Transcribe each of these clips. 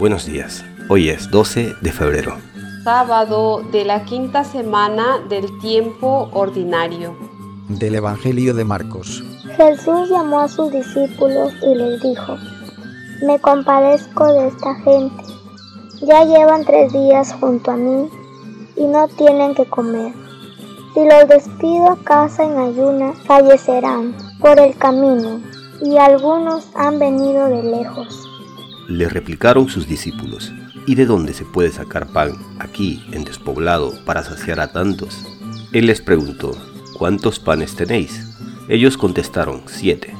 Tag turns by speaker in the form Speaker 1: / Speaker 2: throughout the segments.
Speaker 1: Buenos días. Hoy es 12 de febrero.
Speaker 2: Sábado de la quinta semana del tiempo ordinario.
Speaker 3: Del Evangelio de Marcos.
Speaker 4: Jesús llamó a sus discípulos y les dijo, me compadezco de esta gente. Ya llevan tres días junto a mí y no tienen que comer. Si los despido a casa en ayunas, fallecerán por el camino, y algunos han venido de lejos.
Speaker 1: Le replicaron sus discípulos, ¿y de dónde se puede sacar pan aquí en despoblado para saciar a tantos? Él les preguntó, ¿cuántos panes tenéis? Ellos contestaron, siete.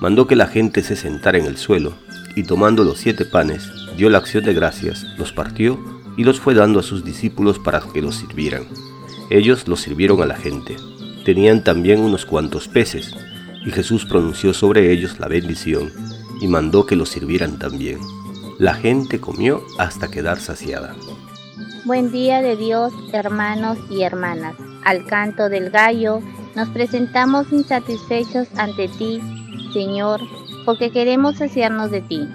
Speaker 1: Mandó que la gente se sentara en el suelo, y tomando los siete panes, dio la acción de gracias, los partió y los fue dando a sus discípulos para que los sirvieran. Ellos los sirvieron a la gente. Tenían también unos cuantos peces, y Jesús pronunció sobre ellos la bendición y mandó que los sirvieran también. La gente comió hasta quedar saciada.
Speaker 5: Buen día de Dios, hermanos y hermanas. Al canto del gallo nos presentamos insatisfechos ante ti, Señor, porque queremos saciarnos de ti.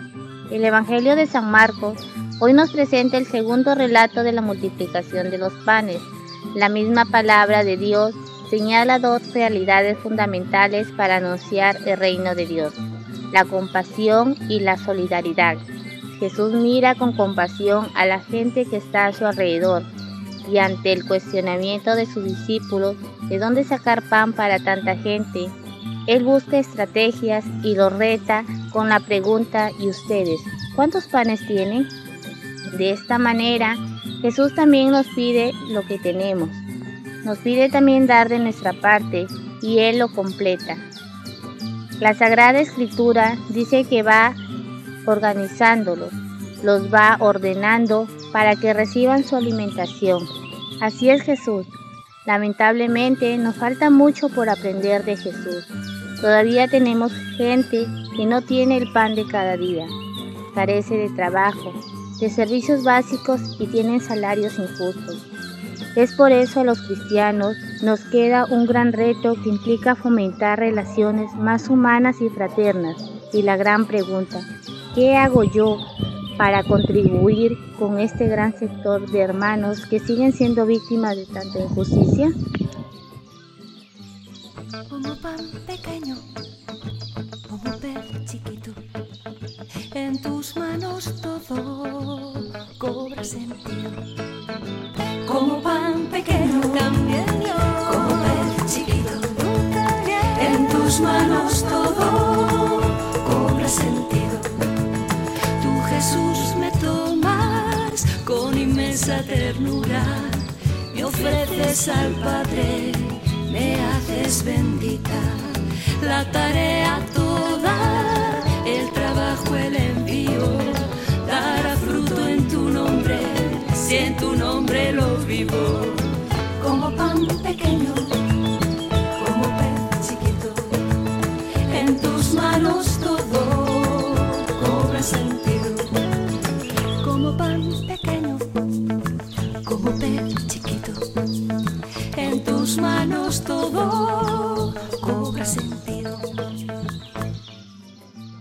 Speaker 5: El Evangelio de San Marcos hoy nos presenta el segundo relato de la multiplicación de los panes la misma palabra de Dios señala dos realidades fundamentales para anunciar el reino de Dios, la compasión y la solidaridad. Jesús mira con compasión a la gente que está a su alrededor y ante el cuestionamiento de sus discípulos de dónde sacar pan para tanta gente, Él busca estrategias y los reta con la pregunta ¿y ustedes cuántos panes tienen? De esta manera, Jesús también nos pide lo que tenemos. Nos pide también dar de nuestra parte y Él lo completa. La Sagrada Escritura dice que va organizándolos, los va ordenando para que reciban su alimentación. Así es Jesús. Lamentablemente nos falta mucho por aprender de Jesús. Todavía tenemos gente que no tiene el pan de cada día, carece de trabajo, de servicios básicos y tienen salarios injustos. Es por eso a los cristianos nos queda un gran reto que implica fomentar relaciones más humanas y fraternas. Y la gran pregunta, ¿qué hago yo para contribuir con este gran sector de hermanos que siguen siendo víctimas de tanta injusticia?
Speaker 6: Como pan pequeño, como chiquito, en tus manos todo cobra sentido. Me tomas con inmensa ternura, me ofreces al Padre, me haces bendita, la tarea toda, como pez chiquito, en tus manos todo cobra sentido.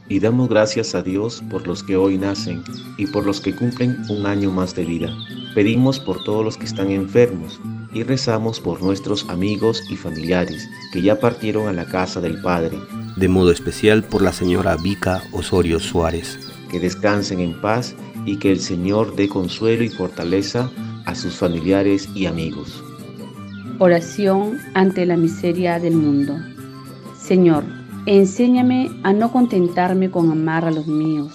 Speaker 7: Y damos gracias a Dios por los que hoy nacen y por los que cumplen un año más de vida Pedimos por todos los que están enfermos y rezamos por nuestros amigos y familiares que ya partieron a la casa del Padre.
Speaker 1: De modo especial por la señora Vica Osorio Suárez.
Speaker 7: Que descansen en paz y que el Señor dé consuelo y fortaleza a sus familiares y amigos.
Speaker 8: Oración ante la miseria del mundo. Señor, enséñame a no contentarme con amar a los míos.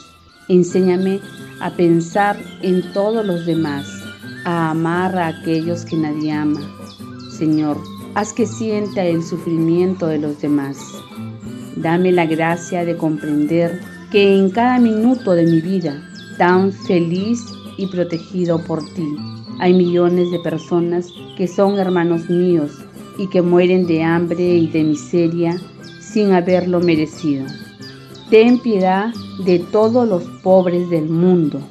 Speaker 8: Enséñame a pensar en todos los demás a amar a aquellos que nadie ama. Señor, haz que sienta el sufrimiento de los demás. Dame la gracia de comprender que en cada minuto de mi vida, tan feliz y protegido por ti, hay millones de personas que son hermanos míos y que mueren de hambre y de miseria sin haberlo merecido. Ten piedad de todos los pobres del mundo.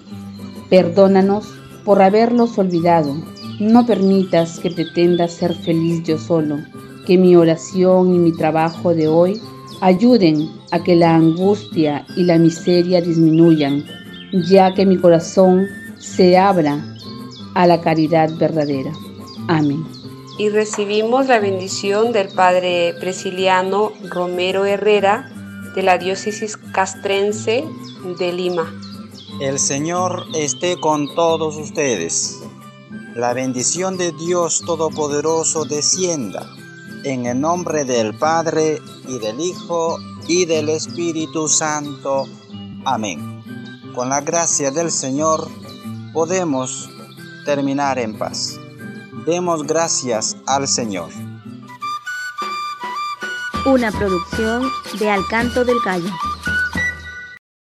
Speaker 8: Perdónanos por haberlos olvidado. No permitas que pretenda ser feliz yo solo, que mi oración y mi trabajo de hoy ayuden a que la angustia y la miseria disminuyan. ya que mi corazón se abra a la caridad verdadera. Amén.
Speaker 2: Y recibimos la bendición del Padre Presiliano Romero Herrera de la diócesis castrense de Lima.
Speaker 9: El Señor esté con todos ustedes. La bendición de Dios Todopoderoso descienda en el nombre del Padre y del Hijo y del Espíritu Santo. Amén. Con la gracia del Señor podemos terminar en paz. Demos gracias al Señor.
Speaker 5: Una producción de Alcanto del Gallo.